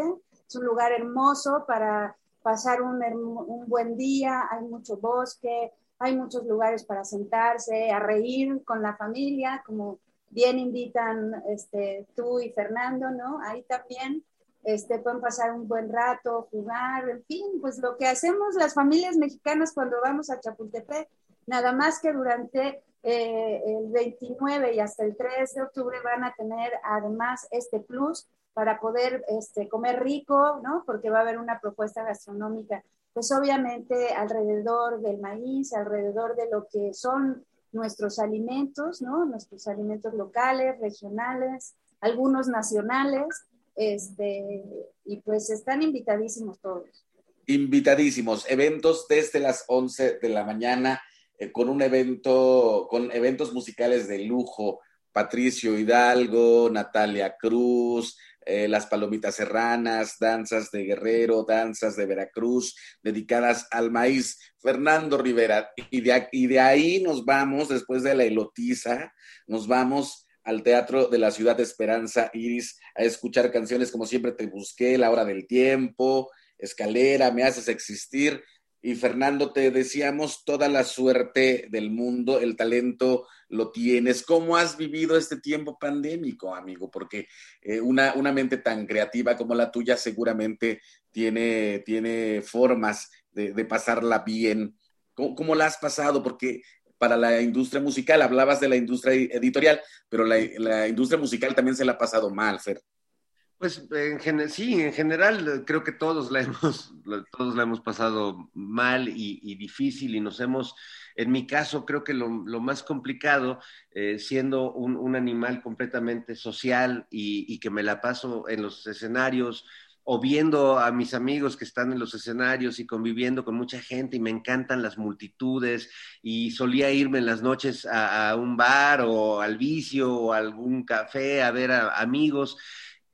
Es un lugar hermoso para pasar un, un, buen día, hay mucho bosque, hay muchos lugares para sentarse, a reír con la familia, como bien invitan este, tú y Fernando, ¿no? Ahí también este, pueden pasar un buen rato, jugar, en fin, pues lo que hacemos las familias mexicanas cuando vamos a Chapultepec, nada más que durante eh, el 29 y hasta el 3 de octubre van a tener además este plus para poder este, comer rico, ¿no? Porque va a haber una propuesta gastronómica, pues obviamente alrededor del maíz, alrededor de lo que son nuestros alimentos, ¿no? Nuestros alimentos locales, regionales, algunos nacionales, este, y pues están invitadísimos todos. Invitadísimos, eventos desde las 11 de la mañana, eh, con un evento, con eventos musicales de lujo, Patricio Hidalgo, Natalia Cruz, eh, las palomitas serranas, danzas de Guerrero, danzas de Veracruz, dedicadas al maíz. Fernando Rivera, y de, y de ahí nos vamos, después de la elotiza, nos vamos al Teatro de la Ciudad de Esperanza Iris a escuchar canciones como siempre te busqué, La Hora del Tiempo, Escalera, Me Haces Existir. Y Fernando, te decíamos toda la suerte del mundo, el talento lo tienes. ¿Cómo has vivido este tiempo pandémico, amigo? Porque eh, una, una, mente tan creativa como la tuya seguramente tiene, tiene formas de, pasarla bien. ¿Cómo, la has pasado? Porque para la industria musical, hablabas de la industria editorial, pero la, la industria musical también se la ha pasado mal, Fer. Pues en sí, en general creo que todos la [laughs] hemos, todos la hemos pasado mal y, difícil y nos hemos, en mi caso creo que lo, más complicado, eh, siendo un, animal completamente social y, que me la paso en los escenarios o viendo a mis amigos que están en los escenarios y conviviendo con mucha gente y me encantan las multitudes y solía irme en las noches a, un bar o al vicio o a algún café a ver a amigos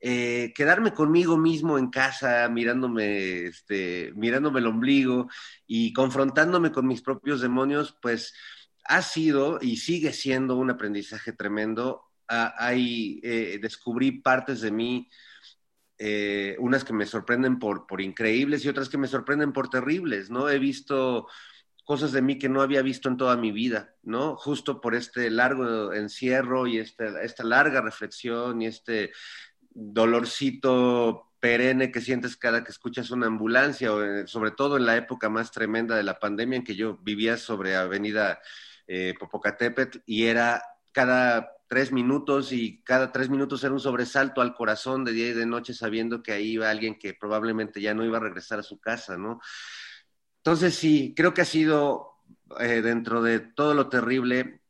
eh, quedarme conmigo mismo en casa, mirándome, este, mirándome el ombligo y confrontándome con mis propios demonios, pues ha sido y sigue siendo un aprendizaje tremendo. Ah, hay, eh, descubrí partes de mí, eh, unas que me sorprenden por, por increíbles y otras que me sorprenden por terribles, ¿no? He visto cosas de mí que no había visto en toda mi vida, ¿no? Justo por este largo encierro y este, esta larga reflexión y este dolorcito perenne que sientes cada que escuchas una ambulancia, o eh, sobre todo en la época más tremenda de la pandemia en que yo vivía sobre Avenida eh, Popocatépetl y era cada tres minutos y cada tres minutos era un sobresalto al corazón de día y de noche sabiendo que ahí iba alguien que probablemente ya no iba a regresar a su casa, ¿no? Entonces sí, creo que ha sido eh, dentro de todo lo terrible,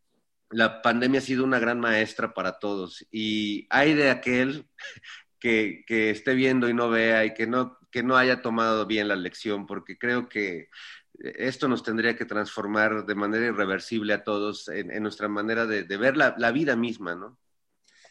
la pandemia ha sido una gran maestra para todos y hay de aquel que, esté viendo y no vea y que no, que no haya tomado bien la lección, porque creo que esto nos tendría que transformar de manera irreversible a todos en, nuestra manera de, ver la, vida misma, ¿no?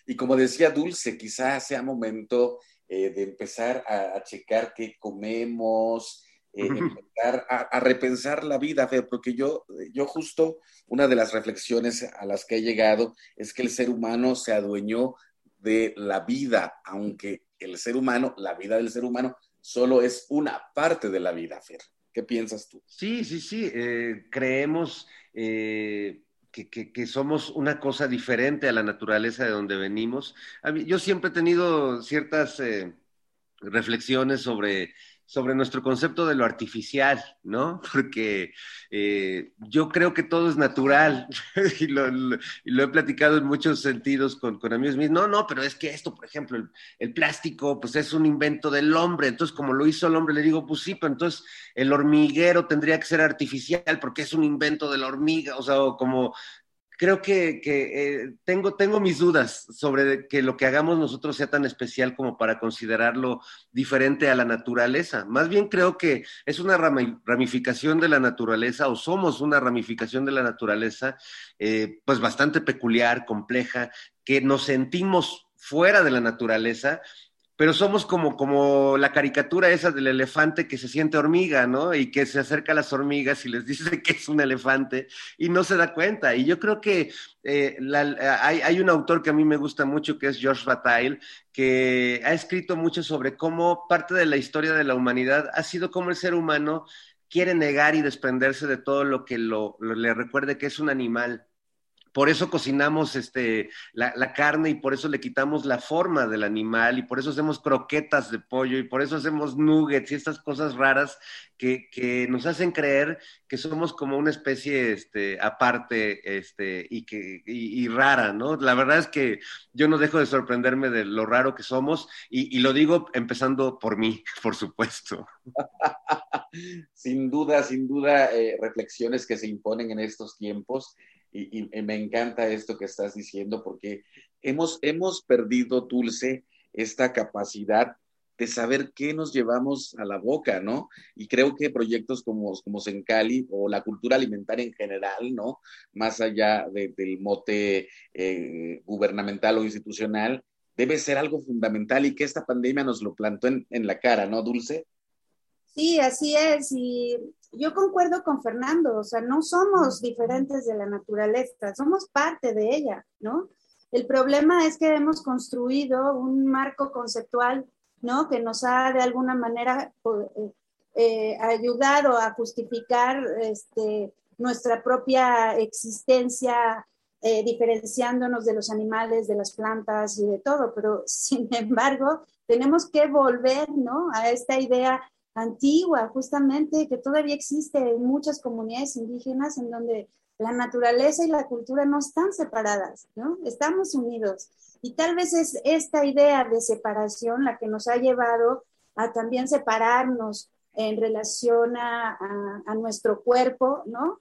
Y como decía Dulce, quizás sea momento eh, de empezar a, checar qué comemos, eh, empezar a, repensar la vida, porque yo, yo justo una de las reflexiones a las que he llegado es que el ser humano se adueñó de la vida, aunque el ser humano, la vida del ser humano, solo es una parte de la vida, Fer. ¿Qué piensas tú? Sí, sí, sí. Eh, creemos eh, que, somos una cosa diferente a la naturaleza de donde venimos. yo siempre he tenido ciertas reflexiones sobre sobre nuestro concepto de lo artificial, ¿no? [laughs] Porque eh, yo creo que todo es natural [laughs] y, lo, he platicado en muchos sentidos con, amigos míos. No, no, pero es que esto, por ejemplo, el, plástico, pues es un invento del hombre. Entonces, como lo hizo el hombre, le digo, pues sí, pero entonces el hormiguero tendría que ser artificial porque es un invento de la hormiga. O sea, como creo que, eh, tengo, tengo mis dudas sobre que lo que hagamos nosotros sea tan especial como para considerarlo diferente a la naturaleza. Más bien creo que es una ramificación de la naturaleza o somos una ramificación de la naturaleza, eh, pues bastante peculiar, compleja, que nos sentimos fuera de la naturaleza pero somos como, como la caricatura esa del elefante que se siente hormiga, ¿no? Y que se acerca a las hormigas y les [laughs] dice que es un elefante y no se da cuenta. Y yo creo que eh, hay, hay, un autor que a mí me gusta mucho, que es George Bataille, que ha escrito mucho sobre cómo parte de la historia de la humanidad ha sido cómo el ser humano quiere negar y desprenderse de todo lo que lo, le recuerde que es un animal por eso cocinamos este, la, carne y por eso le quitamos la forma del animal y por eso hacemos croquetas de pollo y por eso hacemos nuggets y estas cosas raras que, nos hacen creer que somos como una especie este, aparte este, y, que, y, rara, ¿no? La verdad es que yo no dejo de sorprenderme de lo raro que somos y, lo digo empezando por mí, [laughs] por supuesto. [laughs] sin duda, sin duda, eh, reflexiones que se imponen en estos tiempos y, me encanta esto que estás diciendo porque hemos, hemos perdido, Dulce, esta capacidad de saber qué nos llevamos a la boca, ¿no? Y creo que proyectos como, como Sencali o la cultura alimentaria en general, ¿no? Más allá del mote eh, gubernamental o institucional, debe ser algo fundamental y que esta pandemia nos lo plantó en, en la cara, ¿no, Dulce? Sí, así es. Y yo concuerdo con Fernando, o sea, no somos diferentes de la naturaleza, somos parte de ella, ¿no? El problema es que hemos construido un marco conceptual, ¿no? Que nos ha de alguna manera eh, eh, ayudado a justificar este, nuestra propia existencia, eh, diferenciándonos de los animales, de las plantas y de todo, pero [laughs] sin embargo tenemos que volver ¿no? a esta idea antigua, justamente, que todavía existe en muchas comunidades indígenas en donde la naturaleza y la cultura no están separadas, ¿no? Estamos unidos. Y tal vez es esta idea de separación la que nos ha llevado a también separarnos en relación a, nuestro cuerpo, ¿no?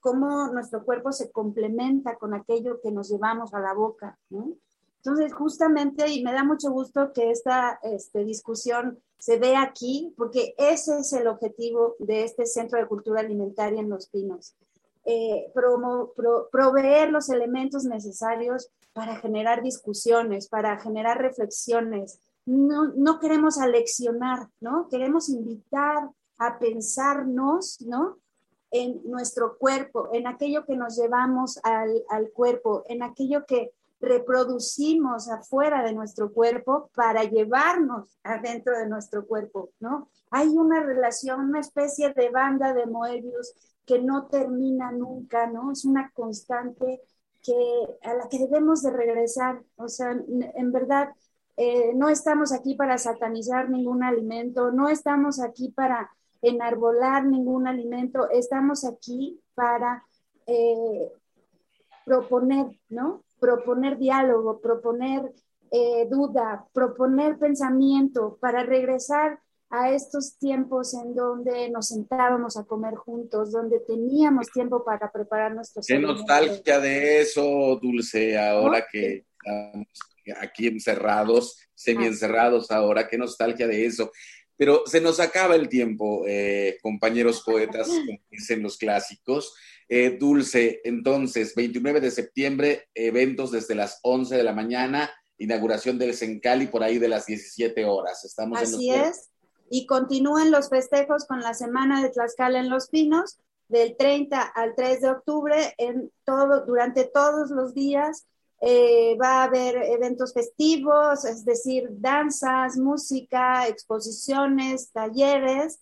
Cómo nuestro cuerpo se complementa con aquello que nos llevamos a la boca, ¿no? Entonces, justamente, y me da mucho gusto que esta este, discusión se dé aquí, porque ese es el objetivo de este Centro de Cultura Alimentaria en Los Pinos. Eh, proveer los elementos necesarios para generar discusiones, para generar reflexiones. No, queremos aleccionar, ¿no? Queremos invitar a pensarnos, ¿no? En nuestro cuerpo, en aquello que nos llevamos al, al cuerpo, en aquello que reproducimos afuera de nuestro cuerpo para llevarnos adentro de nuestro cuerpo, ¿no? Hay una relación, una especie de banda de Moebius que no termina nunca, ¿no? Es una constante que, a la que debemos de regresar. O sea, en verdad, eh, no estamos aquí para satanizar ningún alimento, no estamos aquí para enarbolar ningún alimento, estamos aquí para eh, proponer, ¿no? Proponer diálogo, proponer eh, duda, proponer pensamiento para regresar a estos tiempos en donde nos sentábamos a comer juntos, donde teníamos tiempo para preparar nuestros Qué nostalgia de eso, Dulce, ahora que estamos aquí encerrados, semi encerrados ahora, qué nostalgia de eso. Pero se nos acaba el tiempo, eh, compañeros poetas, como dicen los clásicos. Eh, Dulce, entonces, 29 de septiembre, eventos desde las 11 de la mañana, inauguración del Sencali por ahí de las 17 horas. Estamos Así es. Y continúan los festejos con la Semana de Tlaxcala en Los Pinos, del 30 al 3 de octubre, en todo, durante todos los días. Eh, va a haber eventos festivos, es decir, danzas, música, exposiciones, talleres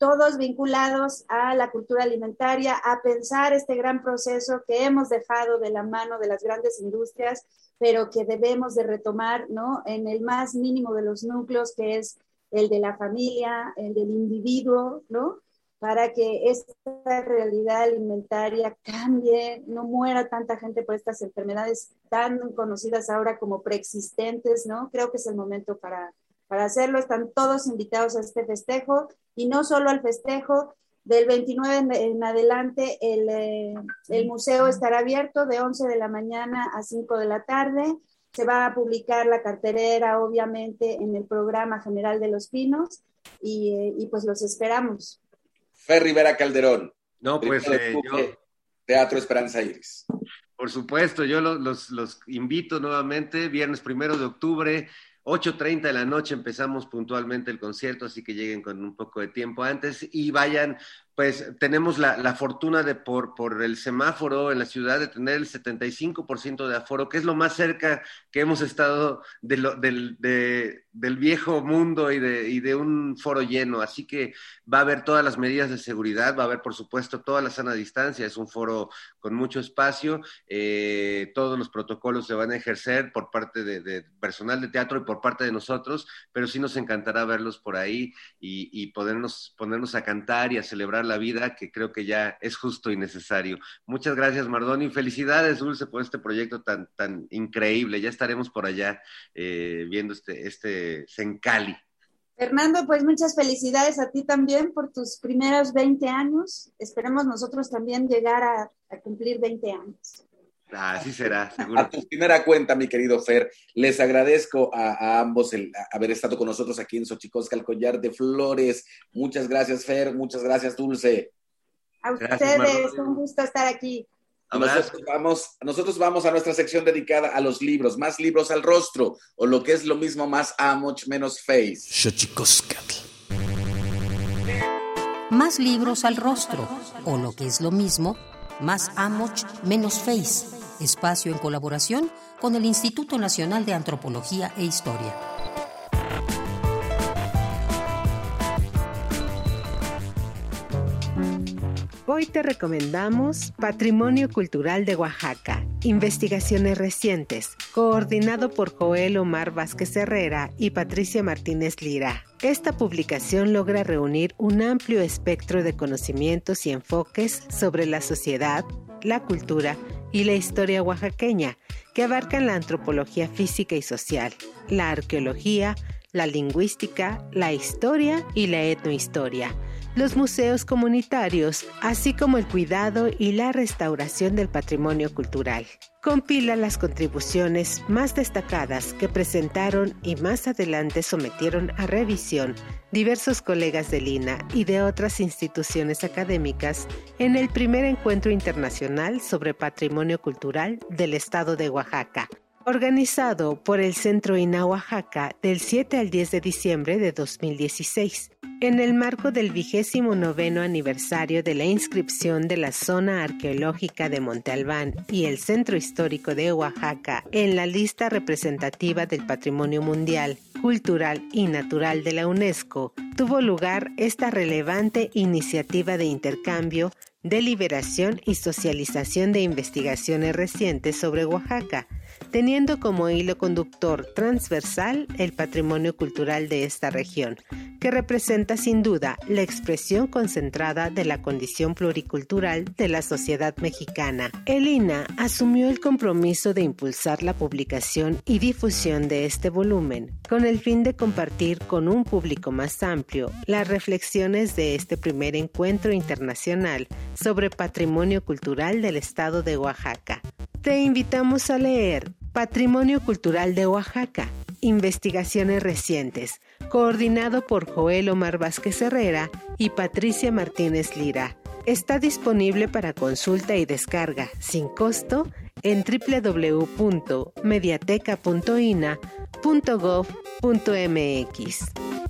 todos vinculados a la cultura alimentaria, a pensar este gran proceso que hemos dejado de la mano de las grandes industrias, pero que debemos de retomar, ¿no? En el más mínimo de los núcleos, que es el de la familia, el del individuo, ¿no? Para que esta realidad alimentaria cambie, no muera tanta gente por estas enfermedades tan conocidas ahora como preexistentes, ¿no? Creo que es el momento para, para hacerlo. Están todos invitados a este festejo y no solo al festejo. Del 29 en, adelante eh, el, museo estará abierto de 11 de la mañana a 5 de la tarde. Se va a publicar la carterera, obviamente, en el programa general de Los Pinos y, eh, pues los esperamos. Fer Rivera Calderón. No, pues eh, Teatro Esperanza Iris. Por supuesto, yo los, los, invito nuevamente, viernes primero de octubre, 8.30 de la noche empezamos puntualmente el concierto, así que lleguen con un poco de tiempo antes y vayan pues tenemos la, fortuna de por, por el semáforo en la ciudad de tener el 75% de aforo, que es lo más cerca que hemos estado de del, del, viejo mundo y de, y de, un foro lleno. Así que va a haber todas las medidas de seguridad, va a haber por supuesto toda la sana distancia, es un foro con mucho espacio, eh, todos los protocolos se van a ejercer por parte de, personal de teatro y por parte de nosotros, pero sí nos encantará verlos por ahí y, y podernos, ponernos a cantar y a celebrar la vida que creo que ya es justo y necesario. Muchas gracias, Mardoni. Felicidades, Dulce, por este proyecto tan, tan increíble. Ya estaremos por allá eh, viendo este, este Sencali. Fernando, pues muchas felicidades a ti también por tus primeros 20 años. Esperemos nosotros también llegar a, a cumplir 20 años. Así será, seguro. A tu primera cuenta, mi querido Fer, les agradezco a, ambos el haber estado con nosotros aquí en Xochicosca, el collar de flores. Muchas gracias, Fer. Muchas gracias, Dulce. A ustedes, un gusto estar aquí. Nosotros vamos, nosotros vamos a nuestra sección dedicada a los libros, más libros al rostro, o lo que es lo mismo, más amoch, menos face. Más libros al rostro, o lo que es lo mismo, más amoch, menos face espacio en colaboración con el Instituto Nacional de Antropología e Historia. Hoy te recomendamos Patrimonio Cultural de Oaxaca, Investigaciones Recientes, coordinado por Joel Omar Vázquez Herrera y Patricia Martínez Lira. Esta publicación logra reunir un amplio espectro de conocimientos y enfoques sobre la sociedad, la cultura y la historia oaxaqueña, que abarcan la antropología física y social, la arqueología, la lingüística, la historia y la etnohistoria los museos comunitarios, así como el cuidado y la restauración del patrimonio cultural. Compila las contribuciones más destacadas que presentaron y más adelante sometieron a revisión diversos colegas de Lina y de otras instituciones académicas en el primer encuentro internacional sobre patrimonio cultural del estado de Oaxaca, organizado por el Centro INA Oaxaca del 7 al 10 de diciembre de 2016, en el marco del vigésimo noveno aniversario de la inscripción de la zona arqueológica de Monte Albán y el Centro Histórico de Oaxaca en la lista representativa del Patrimonio Mundial, Cultural y Natural de la UNESCO, tuvo lugar esta relevante iniciativa de intercambio deliberación y socialización de investigaciones recientes sobre Oaxaca, teniendo como hilo conductor transversal el patrimonio cultural de esta región, que representa sin duda la expresión concentrada de la condición pluricultural de la sociedad mexicana. El INA asumió el compromiso de impulsar la publicación y difusión de este volumen, con el fin de compartir con un público más amplio las reflexiones de este primer encuentro internacional sobre patrimonio cultural del estado de Oaxaca. Te invitamos a leer Patrimonio Cultural de Oaxaca, Investigaciones Recientes, coordinado por Joel Omar Vázquez Herrera y Patricia Martínez Lira. Está disponible para consulta y descarga sin costo en www.mediateca.ina.gov.mx.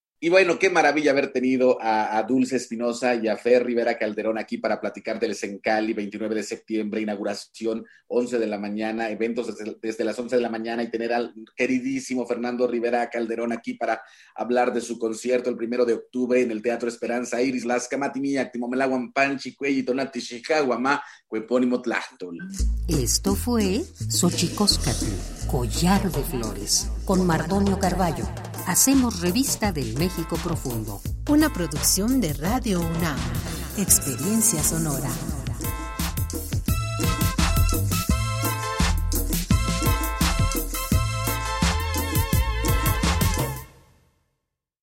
Y bueno, qué maravilla haber tenido a, Dulce Espinosa y a Fer Rivera Calderón aquí para platicar del Sencali, 29 de septiembre, inauguración 11 de la mañana, eventos desde, las 11 de la mañana y tener al queridísimo Fernando Rivera Calderón aquí para hablar de su concierto el primero de octubre en el Teatro Esperanza Iris, Las Camatimiak, Timomelaguan Panchi, Cuelli, Tonati, Chicaguamá, Cuepónimo Tlachtol. Esto fue Xochicóscatl, Collar de Flores, con Mardonio Carballo. Hacemos revista del Profundo. Una producción de Radio UNAM. Experiencia sonora.